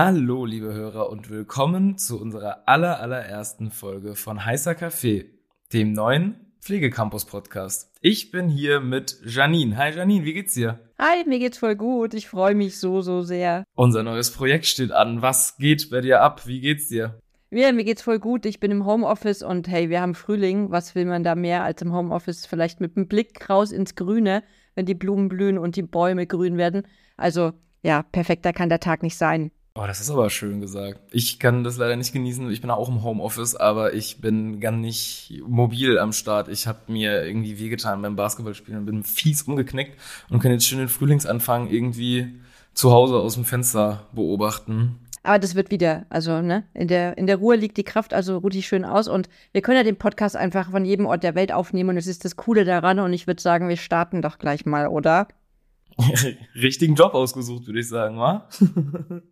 Hallo, liebe Hörer, und willkommen zu unserer aller, allerersten Folge von Heißer Kaffee, dem neuen Pflegecampus-Podcast. Ich bin hier mit Janine. Hi Janine, wie geht's dir? Hi, mir geht's voll gut. Ich freue mich so, so sehr. Unser neues Projekt steht an. Was geht bei dir ab? Wie geht's dir? Ja, mir geht's voll gut. Ich bin im Homeoffice und hey, wir haben Frühling. Was will man da mehr als im Homeoffice? Vielleicht mit einem Blick raus ins Grüne, wenn die Blumen blühen und die Bäume grün werden. Also, ja, perfekter kann der Tag nicht sein. Oh, das ist aber schön gesagt. Ich kann das leider nicht genießen. Ich bin auch im Homeoffice, aber ich bin gar nicht mobil am Start. Ich habe mir irgendwie wehgetan beim Basketballspielen und bin fies umgeknickt und kann jetzt schön den Frühlingsanfang irgendwie zu Hause aus dem Fenster beobachten. Aber das wird wieder, also ne, in der, in der Ruhe liegt die Kraft, also ruht die schön aus und wir können ja den Podcast einfach von jedem Ort der Welt aufnehmen und es ist das Coole daran und ich würde sagen, wir starten doch gleich mal, oder? richtigen Job ausgesucht, würde ich sagen, wa?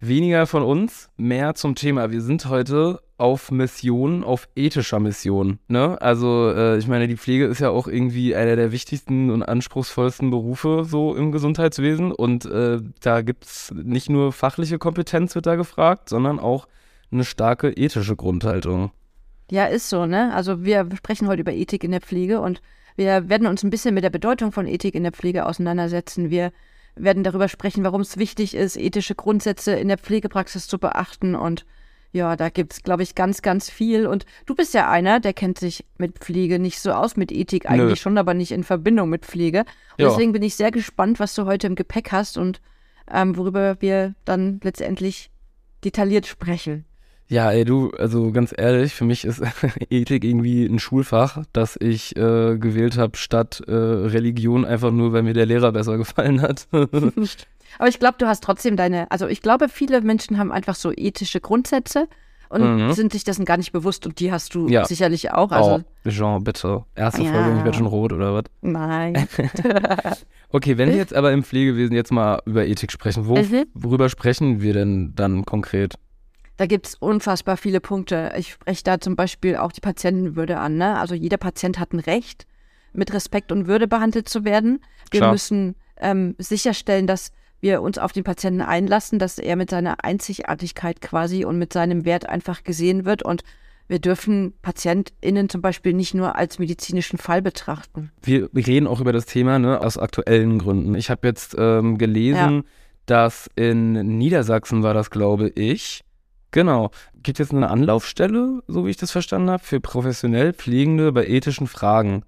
Weniger von uns, mehr zum Thema. Wir sind heute auf Mission, auf ethischer Mission. Ne? Also äh, ich meine, die Pflege ist ja auch irgendwie einer der wichtigsten und anspruchsvollsten Berufe so im Gesundheitswesen. Und äh, da gibt es nicht nur fachliche Kompetenz wird da gefragt, sondern auch eine starke ethische Grundhaltung. Ja, ist so, ne? Also wir sprechen heute über Ethik in der Pflege und wir werden uns ein bisschen mit der Bedeutung von Ethik in der Pflege auseinandersetzen. Wir werden darüber sprechen, warum es wichtig ist, ethische Grundsätze in der Pflegepraxis zu beachten. Und ja, da gibt es, glaube ich, ganz, ganz viel. Und du bist ja einer, der kennt sich mit Pflege nicht so aus, mit Ethik eigentlich Nö. schon, aber nicht in Verbindung mit Pflege. Und ja. deswegen bin ich sehr gespannt, was du heute im Gepäck hast und ähm, worüber wir dann letztendlich detailliert sprechen. Ja, ey, du, also ganz ehrlich, für mich ist Ethik irgendwie ein Schulfach, das ich äh, gewählt habe statt äh, Religion, einfach nur, weil mir der Lehrer besser gefallen hat. Aber ich glaube, du hast trotzdem deine, also ich glaube, viele Menschen haben einfach so ethische Grundsätze und mhm. sind sich dessen gar nicht bewusst und die hast du ja. sicherlich auch. Also, oh, Jean, bitte. Erste ja. Folge ich werde schon rot, oder was? Nein. okay, wenn wir jetzt aber im Pflegewesen jetzt mal über Ethik sprechen, wo, mhm. worüber sprechen wir denn dann konkret? Da gibt es unfassbar viele Punkte. Ich spreche da zum Beispiel auch die Patientenwürde an. Ne? Also jeder Patient hat ein Recht, mit Respekt und Würde behandelt zu werden. Wir Klar. müssen ähm, sicherstellen, dass wir uns auf den Patienten einlassen, dass er mit seiner Einzigartigkeit quasi und mit seinem Wert einfach gesehen wird und wir dürfen PatientInnen zum Beispiel nicht nur als medizinischen Fall betrachten. Wir reden auch über das Thema ne, aus aktuellen Gründen. Ich habe jetzt ähm, gelesen, ja. dass in Niedersachsen war das, glaube ich, Genau. Gibt jetzt eine Anlaufstelle, so wie ich das verstanden habe, für professionell Pflegende bei ethischen Fragen.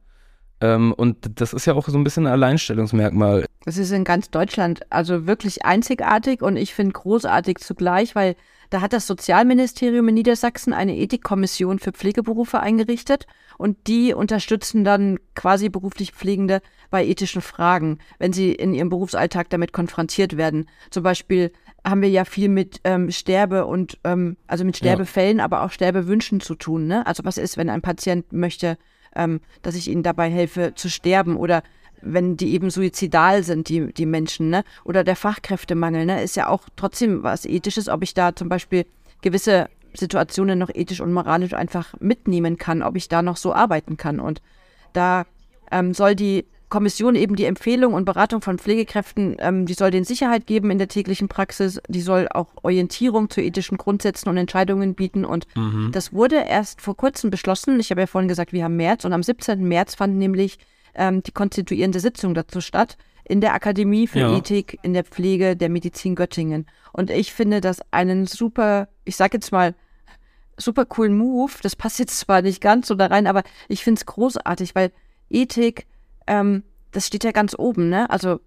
Ähm, und das ist ja auch so ein bisschen ein Alleinstellungsmerkmal. Das ist in ganz Deutschland also wirklich einzigartig und ich finde großartig zugleich, weil da hat das Sozialministerium in Niedersachsen eine Ethikkommission für Pflegeberufe eingerichtet und die unterstützen dann quasi beruflich Pflegende bei ethischen Fragen, wenn sie in ihrem Berufsalltag damit konfrontiert werden. Zum Beispiel haben wir ja viel mit ähm, Sterbe und ähm, also mit Sterbefällen, ja. aber auch Sterbewünschen zu tun. Ne? Also was ist, wenn ein Patient möchte, ähm, dass ich ihnen dabei helfe zu sterben oder wenn die eben suizidal sind, die, die Menschen, ne? Oder der Fachkräftemangel, ne? Ist ja auch trotzdem was Ethisches, ob ich da zum Beispiel gewisse Situationen noch ethisch und moralisch einfach mitnehmen kann, ob ich da noch so arbeiten kann. Und da ähm, soll die Kommission eben die Empfehlung und Beratung von Pflegekräften, ähm, die soll den Sicherheit geben in der täglichen Praxis, die soll auch Orientierung zu ethischen Grundsätzen und Entscheidungen bieten. Und mhm. das wurde erst vor kurzem beschlossen. Ich habe ja vorhin gesagt, wir haben März und am 17. März fand nämlich ähm, die konstituierende Sitzung dazu statt in der Akademie für ja. Ethik in der Pflege der Medizin Göttingen. Und ich finde das einen super, ich sag jetzt mal, super coolen Move. Das passt jetzt zwar nicht ganz so da rein, aber ich finde es großartig, weil Ethik, ähm, das steht ja ganz oben, ne? Also,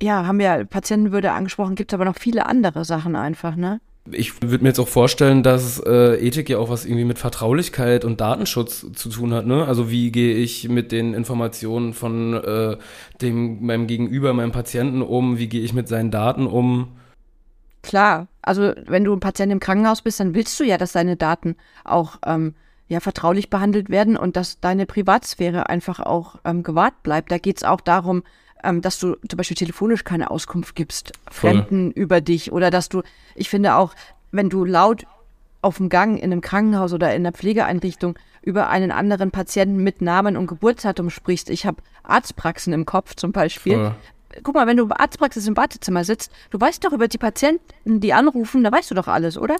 ja, haben wir Patientenwürde angesprochen, gibt es aber noch viele andere Sachen einfach, ne? Ich würde mir jetzt auch vorstellen, dass äh, Ethik ja auch was irgendwie mit Vertraulichkeit und Datenschutz zu tun hat. Ne? Also wie gehe ich mit den Informationen von äh, dem meinem Gegenüber, meinem Patienten um? Wie gehe ich mit seinen Daten um? Klar, also wenn du ein Patient im Krankenhaus bist, dann willst du ja, dass deine Daten auch ähm, ja vertraulich behandelt werden und dass deine Privatsphäre einfach auch ähm, gewahrt bleibt. Da geht es auch darum, ähm, dass du zum Beispiel telefonisch keine Auskunft gibst, Voll. Fremden über dich oder dass du, ich finde auch, wenn du laut auf dem Gang in einem Krankenhaus oder in einer Pflegeeinrichtung über einen anderen Patienten mit Namen und Geburtsdatum sprichst. Ich habe Arztpraxen im Kopf zum Beispiel. Voll. guck mal, wenn du Arztpraxis im Wartezimmer sitzt, du weißt doch über die Patienten, die anrufen, da weißt du doch alles, oder?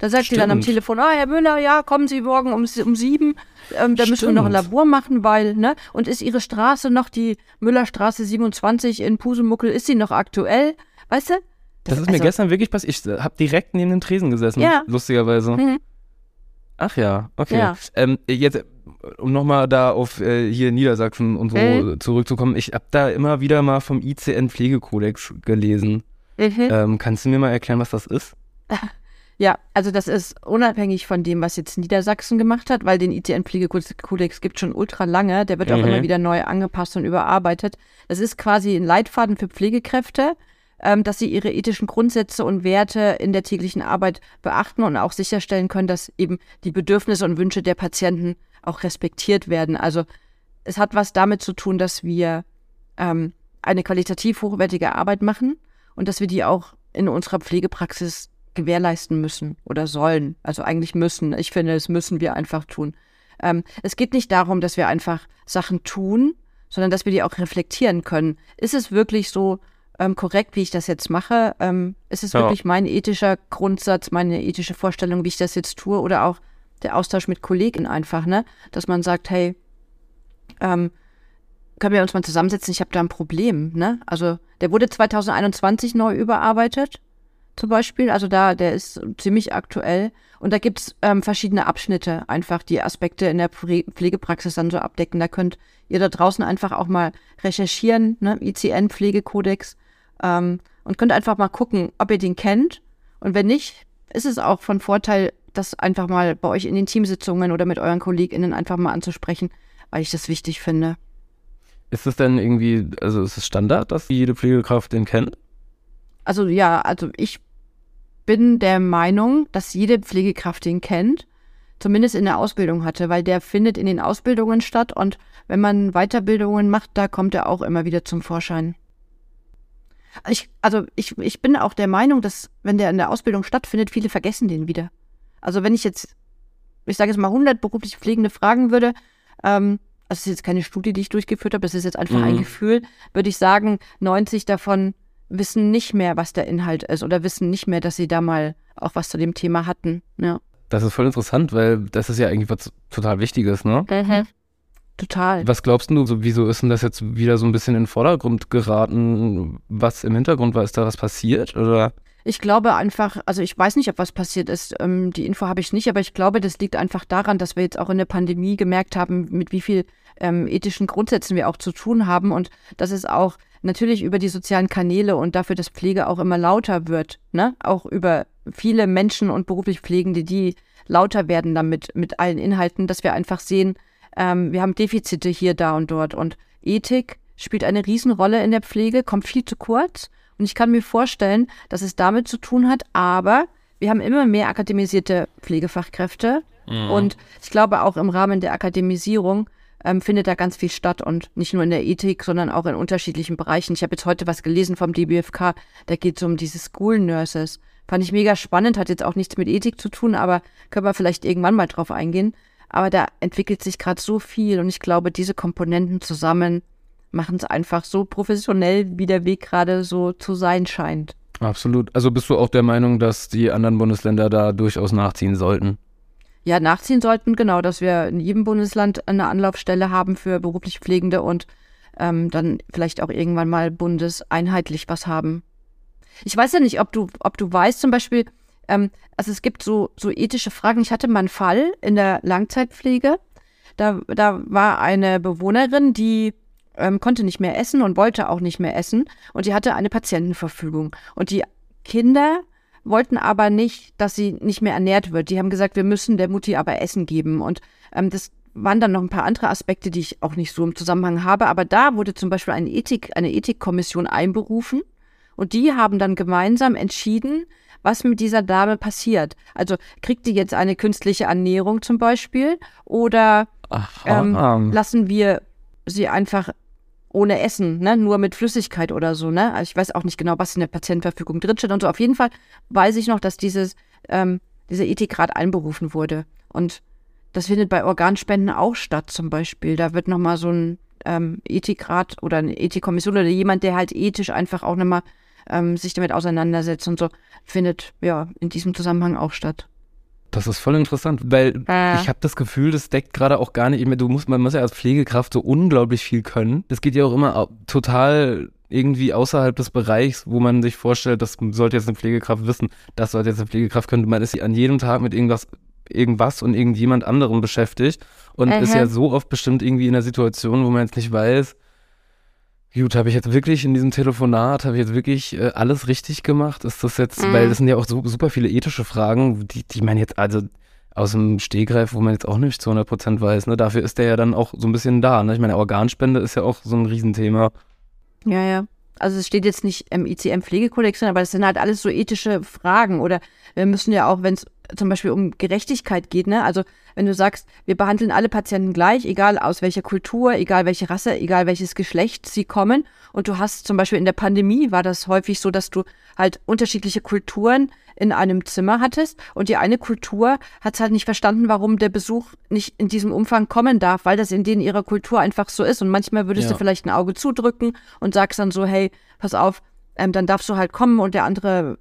Da sagt Stimmt. die dann am Telefon, ah, Herr Müller, ja, kommen Sie morgen um, um sieben, ähm, da Stimmt. müssen wir noch ein Labor machen, weil, ne? Und ist Ihre Straße noch die Müllerstraße 27 in Pusemuckel, ist sie noch aktuell? Weißt du? Das, das ist also, mir gestern wirklich passiert. Ich habe direkt neben dem Tresen gesessen, ja. lustigerweise. Mhm. Ach ja, okay. Ja. Ähm, jetzt, um nochmal da auf äh, hier Niedersachsen und so mhm. zurückzukommen, ich habe da immer wieder mal vom ICN-Pflegekodex gelesen. Mhm. Ähm, kannst du mir mal erklären, was das ist? Ja, also das ist unabhängig von dem, was jetzt Niedersachsen gemacht hat, weil den ICN-Pflegekodex gibt schon ultra lange. Der wird auch mhm. immer wieder neu angepasst und überarbeitet. Das ist quasi ein Leitfaden für Pflegekräfte, ähm, dass sie ihre ethischen Grundsätze und Werte in der täglichen Arbeit beachten und auch sicherstellen können, dass eben die Bedürfnisse und Wünsche der Patienten auch respektiert werden. Also es hat was damit zu tun, dass wir ähm, eine qualitativ hochwertige Arbeit machen und dass wir die auch in unserer Pflegepraxis gewährleisten müssen oder sollen. Also eigentlich müssen. Ich finde, es müssen wir einfach tun. Ähm, es geht nicht darum, dass wir einfach Sachen tun, sondern dass wir die auch reflektieren können. Ist es wirklich so ähm, korrekt, wie ich das jetzt mache? Ähm, ist es ja. wirklich mein ethischer Grundsatz, meine ethische Vorstellung, wie ich das jetzt tue? Oder auch der Austausch mit Kollegen einfach, ne? Dass man sagt, hey, ähm, können wir uns mal zusammensetzen, ich habe da ein Problem, ne? Also der wurde 2021 neu überarbeitet zum Beispiel. Also da, der ist ziemlich aktuell. Und da gibt's ähm, verschiedene Abschnitte, einfach die Aspekte in der Pflegepraxis dann so abdecken. Da könnt ihr da draußen einfach auch mal recherchieren, ne? ICN-Pflegekodex, ähm, und könnt einfach mal gucken, ob ihr den kennt. Und wenn nicht, ist es auch von Vorteil, das einfach mal bei euch in den Teamsitzungen oder mit euren KollegInnen einfach mal anzusprechen, weil ich das wichtig finde. Ist es denn irgendwie, also ist es Standard, dass jede Pflegekraft den kennt? Also ja, also ich bin der Meinung, dass jede Pflegekraft den kennt, zumindest in der Ausbildung hatte, weil der findet in den Ausbildungen statt und wenn man Weiterbildungen macht, da kommt er auch immer wieder zum Vorschein. Ich, also ich, ich bin auch der Meinung, dass wenn der in der Ausbildung stattfindet, viele vergessen den wieder. Also wenn ich jetzt, ich sage jetzt mal 100 beruflich Pflegende fragen würde, ähm, also das ist jetzt keine Studie, die ich durchgeführt habe, das ist jetzt einfach mhm. ein Gefühl, würde ich sagen, 90 davon wissen nicht mehr, was der Inhalt ist oder wissen nicht mehr, dass sie da mal auch was zu dem Thema hatten. Ja. Das ist voll interessant, weil das ist ja eigentlich was total Wichtiges, ne? Mhm. Total. Was glaubst du, so, wieso ist denn das jetzt wieder so ein bisschen in den Vordergrund geraten? Was im Hintergrund war, ist da was passiert oder? Ich glaube einfach, also ich weiß nicht, ob was passiert ist. Ähm, die Info habe ich nicht, aber ich glaube, das liegt einfach daran, dass wir jetzt auch in der Pandemie gemerkt haben, mit wie viel ähm, ethischen Grundsätzen wir auch zu tun haben und dass es auch natürlich über die sozialen Kanäle und dafür, dass Pflege auch immer lauter wird, ne? Auch über viele Menschen und beruflich Pflegende, die lauter werden damit mit allen Inhalten, dass wir einfach sehen, ähm, wir haben Defizite hier, da und dort. Und Ethik spielt eine Riesenrolle in der Pflege, kommt viel zu kurz. Und ich kann mir vorstellen, dass es damit zu tun hat, aber wir haben immer mehr akademisierte Pflegefachkräfte. Mhm. Und ich glaube, auch im Rahmen der Akademisierung ähm, findet da ganz viel statt und nicht nur in der Ethik, sondern auch in unterschiedlichen Bereichen. Ich habe jetzt heute was gelesen vom DBFK, da geht es um diese School Nurses. Fand ich mega spannend, hat jetzt auch nichts mit Ethik zu tun, aber können wir vielleicht irgendwann mal drauf eingehen. Aber da entwickelt sich gerade so viel und ich glaube, diese Komponenten zusammen machen es einfach so professionell, wie der Weg gerade so zu sein scheint. Absolut. Also bist du auch der Meinung, dass die anderen Bundesländer da durchaus nachziehen sollten? Ja, nachziehen sollten, genau, dass wir in jedem Bundesland eine Anlaufstelle haben für beruflich Pflegende und ähm, dann vielleicht auch irgendwann mal bundeseinheitlich was haben. Ich weiß ja nicht, ob du, ob du weißt, zum Beispiel, ähm, also es gibt so, so ethische Fragen. Ich hatte mal einen Fall in der Langzeitpflege. Da, da war eine Bewohnerin, die ähm, konnte nicht mehr essen und wollte auch nicht mehr essen. Und die hatte eine Patientenverfügung. Und die Kinder wollten aber nicht, dass sie nicht mehr ernährt wird. Die haben gesagt, wir müssen der Mutti aber Essen geben. Und ähm, das waren dann noch ein paar andere Aspekte, die ich auch nicht so im Zusammenhang habe. Aber da wurde zum Beispiel eine Ethik, eine Ethikkommission einberufen. Und die haben dann gemeinsam entschieden, was mit dieser Dame passiert. Also kriegt die jetzt eine künstliche Ernährung zum Beispiel oder ähm, lassen wir sie einfach ohne Essen, ne? nur mit Flüssigkeit oder so. Ne? Also ich weiß auch nicht genau, was in der Patientenverfügung drinsteht und so. Auf jeden Fall weiß ich noch, dass dieses, ähm, dieser Ethikrat einberufen wurde. Und das findet bei Organspenden auch statt zum Beispiel. Da wird nochmal so ein ähm, Ethikrat oder eine Ethikkommission oder jemand, der halt ethisch einfach auch nochmal ähm, sich damit auseinandersetzt und so, findet ja in diesem Zusammenhang auch statt. Das ist voll interessant, weil äh. ich habe das Gefühl, das deckt gerade auch gar nicht. Du musst, man muss ja als Pflegekraft so unglaublich viel können. Das geht ja auch immer total irgendwie außerhalb des Bereichs, wo man sich vorstellt, das sollte jetzt eine Pflegekraft wissen, das sollte jetzt eine Pflegekraft können. Man ist an jedem Tag mit irgendwas, irgendwas und irgendjemand anderem beschäftigt und Aha. ist ja so oft bestimmt irgendwie in einer Situation, wo man jetzt nicht weiß, Gut, habe ich jetzt wirklich in diesem Telefonat, habe ich jetzt wirklich äh, alles richtig gemacht? Ist das jetzt, mhm. weil das sind ja auch so, super viele ethische Fragen, die, die man jetzt, also aus dem Stehgreif, wo man jetzt auch nicht zu 100 Prozent weiß, ne? Dafür ist der ja dann auch so ein bisschen da, ne? Ich meine, Organspende ist ja auch so ein Riesenthema. Ja, ja. Also es steht jetzt nicht im ICM-Pflegekodex, aber es sind halt alles so ethische Fragen oder wir müssen ja auch, wenn es zum Beispiel um Gerechtigkeit geht, ne? Also wenn du sagst, wir behandeln alle Patienten gleich, egal aus welcher Kultur, egal welche Rasse, egal welches Geschlecht sie kommen. Und du hast zum Beispiel in der Pandemie war das häufig so, dass du halt unterschiedliche Kulturen in einem Zimmer hattest und die eine Kultur hat halt nicht verstanden, warum der Besuch nicht in diesem Umfang kommen darf, weil das in denen ihrer Kultur einfach so ist. Und manchmal würdest ja. du vielleicht ein Auge zudrücken und sagst dann so, hey, pass auf, ähm, dann darfst du halt kommen und der andere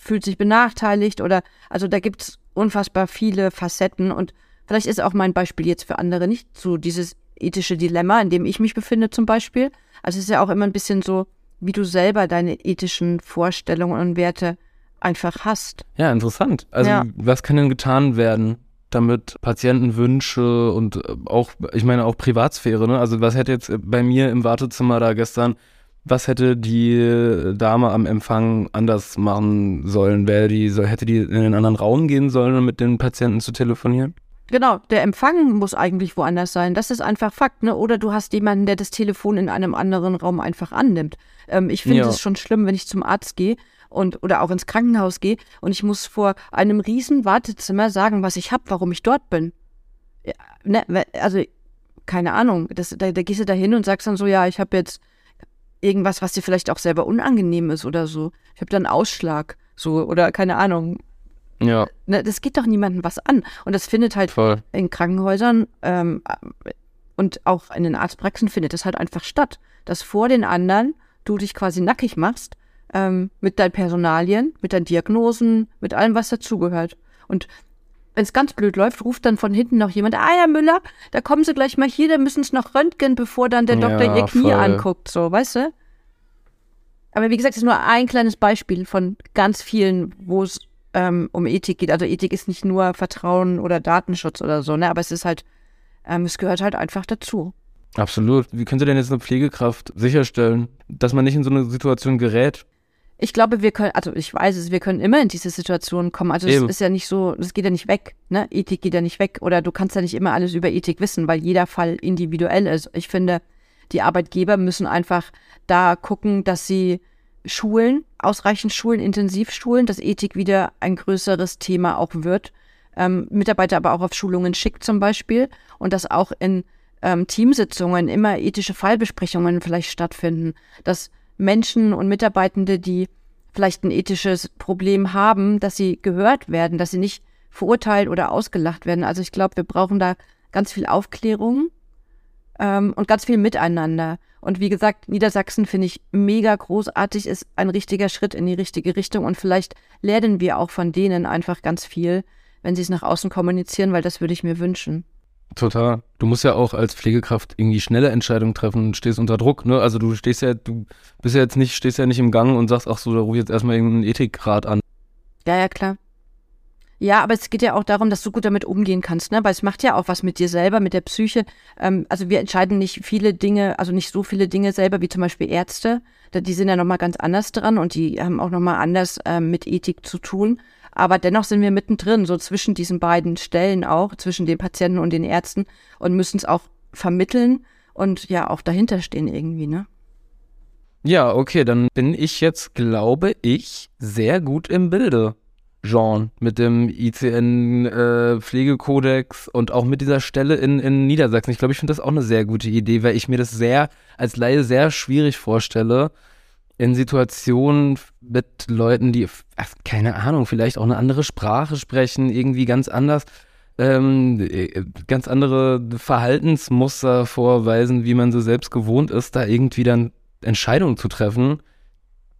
fühlt sich benachteiligt oder also da gibt es unfassbar viele Facetten und vielleicht ist auch mein Beispiel jetzt für andere nicht so dieses ethische Dilemma, in dem ich mich befinde zum Beispiel. Also es ist ja auch immer ein bisschen so, wie du selber deine ethischen Vorstellungen und Werte einfach hast. Ja, interessant. Also ja. was kann denn getan werden, damit Patientenwünsche und äh, auch, ich meine auch Privatsphäre, ne? Also was hätte jetzt bei mir im Wartezimmer da gestern was hätte die Dame am Empfang anders machen sollen? Wäre die, hätte die in einen anderen Raum gehen sollen, um mit den Patienten zu telefonieren? Genau, der Empfang muss eigentlich woanders sein. Das ist einfach Fakt, ne? Oder du hast jemanden, der das Telefon in einem anderen Raum einfach annimmt. Ähm, ich finde es schon schlimm, wenn ich zum Arzt gehe und oder auch ins Krankenhaus gehe und ich muss vor einem riesen Wartezimmer sagen, was ich habe, warum ich dort bin. Ja, ne? Also keine Ahnung. Das, da, da gehst du da hin und sagst dann so, ja, ich habe jetzt irgendwas, was dir vielleicht auch selber unangenehm ist oder so. Ich habe da einen Ausschlag, so, oder keine Ahnung. Ja. Ne, das geht doch niemandem was an. Und das findet halt Voll. in Krankenhäusern ähm, und auch in den Arztpraxen findet das halt einfach statt. Dass vor den anderen du dich quasi nackig machst ähm, mit deinen Personalien, mit deinen Diagnosen, mit allem, was dazugehört. Und wenn es ganz blöd läuft, ruft dann von hinten noch jemand, ah ja, Müller, da kommen sie gleich mal hier, da müssen es noch röntgen, bevor dann der Doktor ja, ihr Knie voll. anguckt, so, weißt du? Aber wie gesagt, das ist nur ein kleines Beispiel von ganz vielen, wo es ähm, um Ethik geht. Also Ethik ist nicht nur Vertrauen oder Datenschutz oder so, ne? Aber es ist halt, ähm, es gehört halt einfach dazu. Absolut. Wie könnte denn jetzt eine Pflegekraft sicherstellen, dass man nicht in so eine Situation gerät? Ich glaube, wir können, also ich weiß es, wir können immer in diese Situation kommen. Also es ist ja nicht so, es geht ja nicht weg, ne? Ethik geht ja nicht weg oder du kannst ja nicht immer alles über Ethik wissen, weil jeder Fall individuell ist. Ich finde, die Arbeitgeber müssen einfach da gucken, dass sie Schulen, ausreichend Schulen, intensiv schulen, dass Ethik wieder ein größeres Thema auch wird. Ähm, Mitarbeiter aber auch auf Schulungen schickt zum Beispiel und dass auch in ähm, Teamsitzungen immer ethische Fallbesprechungen vielleicht stattfinden, dass Menschen und Mitarbeitende, die vielleicht ein ethisches Problem haben, dass sie gehört werden, dass sie nicht verurteilt oder ausgelacht werden. Also ich glaube, wir brauchen da ganz viel Aufklärung ähm, und ganz viel Miteinander. Und wie gesagt, Niedersachsen finde ich mega großartig, ist ein richtiger Schritt in die richtige Richtung. Und vielleicht lernen wir auch von denen einfach ganz viel, wenn sie es nach außen kommunizieren, weil das würde ich mir wünschen. Total. Du musst ja auch als Pflegekraft irgendwie schnelle Entscheidungen treffen und stehst unter Druck, ne? Also du stehst ja, du bist ja jetzt nicht, stehst ja nicht im Gang und sagst, ach so, da ruf ich jetzt erstmal irgendeinen Ethikrat an. Ja, ja, klar. Ja, aber es geht ja auch darum, dass du gut damit umgehen kannst, ne? Weil es macht ja auch was mit dir selber, mit der Psyche. Ähm, also wir entscheiden nicht viele Dinge, also nicht so viele Dinge selber wie zum Beispiel Ärzte. Die sind ja nochmal ganz anders dran und die haben auch nochmal anders ähm, mit Ethik zu tun. Aber dennoch sind wir mittendrin, so zwischen diesen beiden Stellen auch, zwischen den Patienten und den Ärzten und müssen es auch vermitteln und ja auch dahinter stehen irgendwie, ne? Ja, okay, dann bin ich jetzt, glaube ich, sehr gut im Bilde. Jean, mit dem ICN-Pflegekodex äh, und auch mit dieser Stelle in, in Niedersachsen. Ich glaube, ich finde das auch eine sehr gute Idee, weil ich mir das sehr als Laie sehr schwierig vorstelle, in Situationen mit Leuten, die, ach, keine Ahnung, vielleicht auch eine andere Sprache sprechen, irgendwie ganz anders, ähm, äh, ganz andere Verhaltensmuster vorweisen, wie man so selbst gewohnt ist, da irgendwie dann Entscheidungen zu treffen,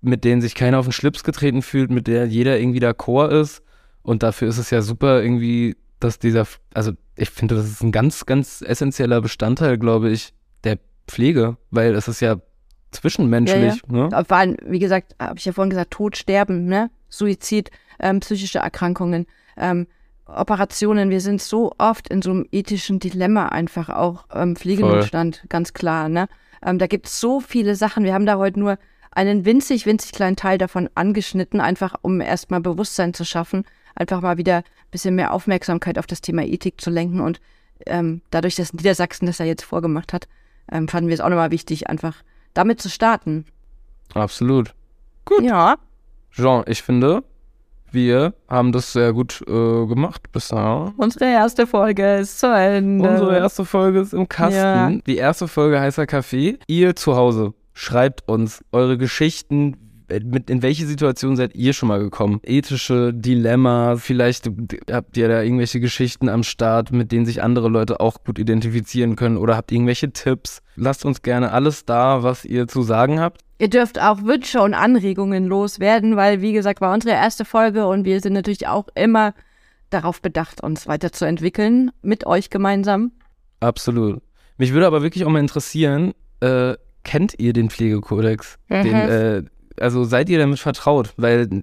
mit denen sich keiner auf den Schlips getreten fühlt, mit der jeder irgendwie d'accord ist. Und dafür ist es ja super irgendwie, dass dieser, also ich finde, das ist ein ganz, ganz essentieller Bestandteil, glaube ich, der Pflege, weil es ist ja zwischenmenschlich. Ja, ja. Ne? Vor allem, wie gesagt, habe ich ja vorhin gesagt, Tod, Sterben, ne? Suizid, ähm, psychische Erkrankungen, ähm, Operationen. Wir sind so oft in so einem ethischen Dilemma einfach auch ähm, Pflegenotstand, ganz klar. Ne? Ähm, da gibt es so viele Sachen. Wir haben da heute nur einen winzig, winzig kleinen Teil davon angeschnitten, einfach um erstmal Bewusstsein zu schaffen, einfach mal wieder ein bisschen mehr Aufmerksamkeit auf das Thema Ethik zu lenken. Und ähm, dadurch, dass Niedersachsen das ja jetzt vorgemacht hat, ähm, fanden wir es auch nochmal wichtig, einfach damit zu starten. Absolut. Gut. Ja. Jean, ich finde, wir haben das sehr gut äh, gemacht bisher. Unsere erste Folge ist zu Ende. Unsere erste Folge ist im Kasten. Ja. Die erste Folge heißt ja Kaffee. Ihr zu Hause schreibt uns eure Geschichten. Mit, in welche Situation seid ihr schon mal gekommen? Ethische Dilemma, vielleicht habt ihr da irgendwelche Geschichten am Start, mit denen sich andere Leute auch gut identifizieren können oder habt irgendwelche Tipps. Lasst uns gerne alles da, was ihr zu sagen habt. Ihr dürft auch Wünsche und Anregungen loswerden, weil, wie gesagt, war unsere erste Folge und wir sind natürlich auch immer darauf bedacht, uns weiterzuentwickeln, mit euch gemeinsam. Absolut. Mich würde aber wirklich auch mal interessieren, äh, kennt ihr den Pflegekodex? Mhm. Den, äh, also seid ihr damit vertraut? Weil,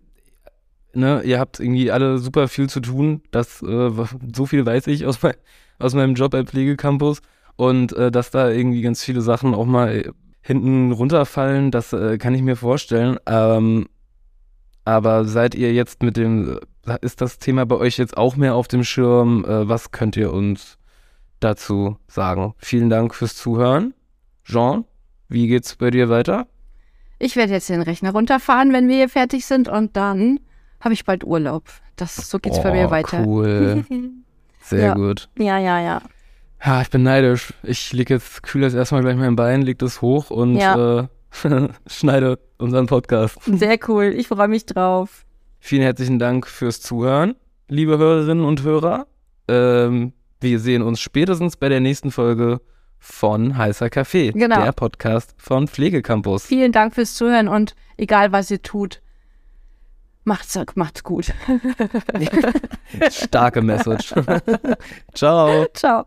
ne, ihr habt irgendwie alle super viel zu tun. Das, äh, so viel weiß ich aus, mein, aus meinem Job bei Pflegecampus. Und äh, dass da irgendwie ganz viele Sachen auch mal hinten runterfallen, das äh, kann ich mir vorstellen. Ähm, aber seid ihr jetzt mit dem, ist das Thema bei euch jetzt auch mehr auf dem Schirm? Äh, was könnt ihr uns dazu sagen? Vielen Dank fürs Zuhören. Jean, wie geht's bei dir weiter? Ich werde jetzt den Rechner runterfahren, wenn wir hier fertig sind und dann habe ich bald Urlaub. Das, so geht's oh, bei mir oh, weiter. Cool. Sehr ja. gut. Ja, ja, ja. Ja, ich bin neidisch. Ich lege jetzt, kühle jetzt erstmal gleich mein Bein, leg das hoch und ja. äh, schneide unseren Podcast. Sehr cool. Ich freue mich drauf. Vielen herzlichen Dank fürs Zuhören, liebe Hörerinnen und Hörer. Ähm, wir sehen uns spätestens bei der nächsten Folge von Heißer Kaffee, genau. der Podcast von Pflegecampus. Vielen Dank fürs Zuhören und egal was ihr tut, macht's, macht's gut. Starke Message. Ciao. Ciao.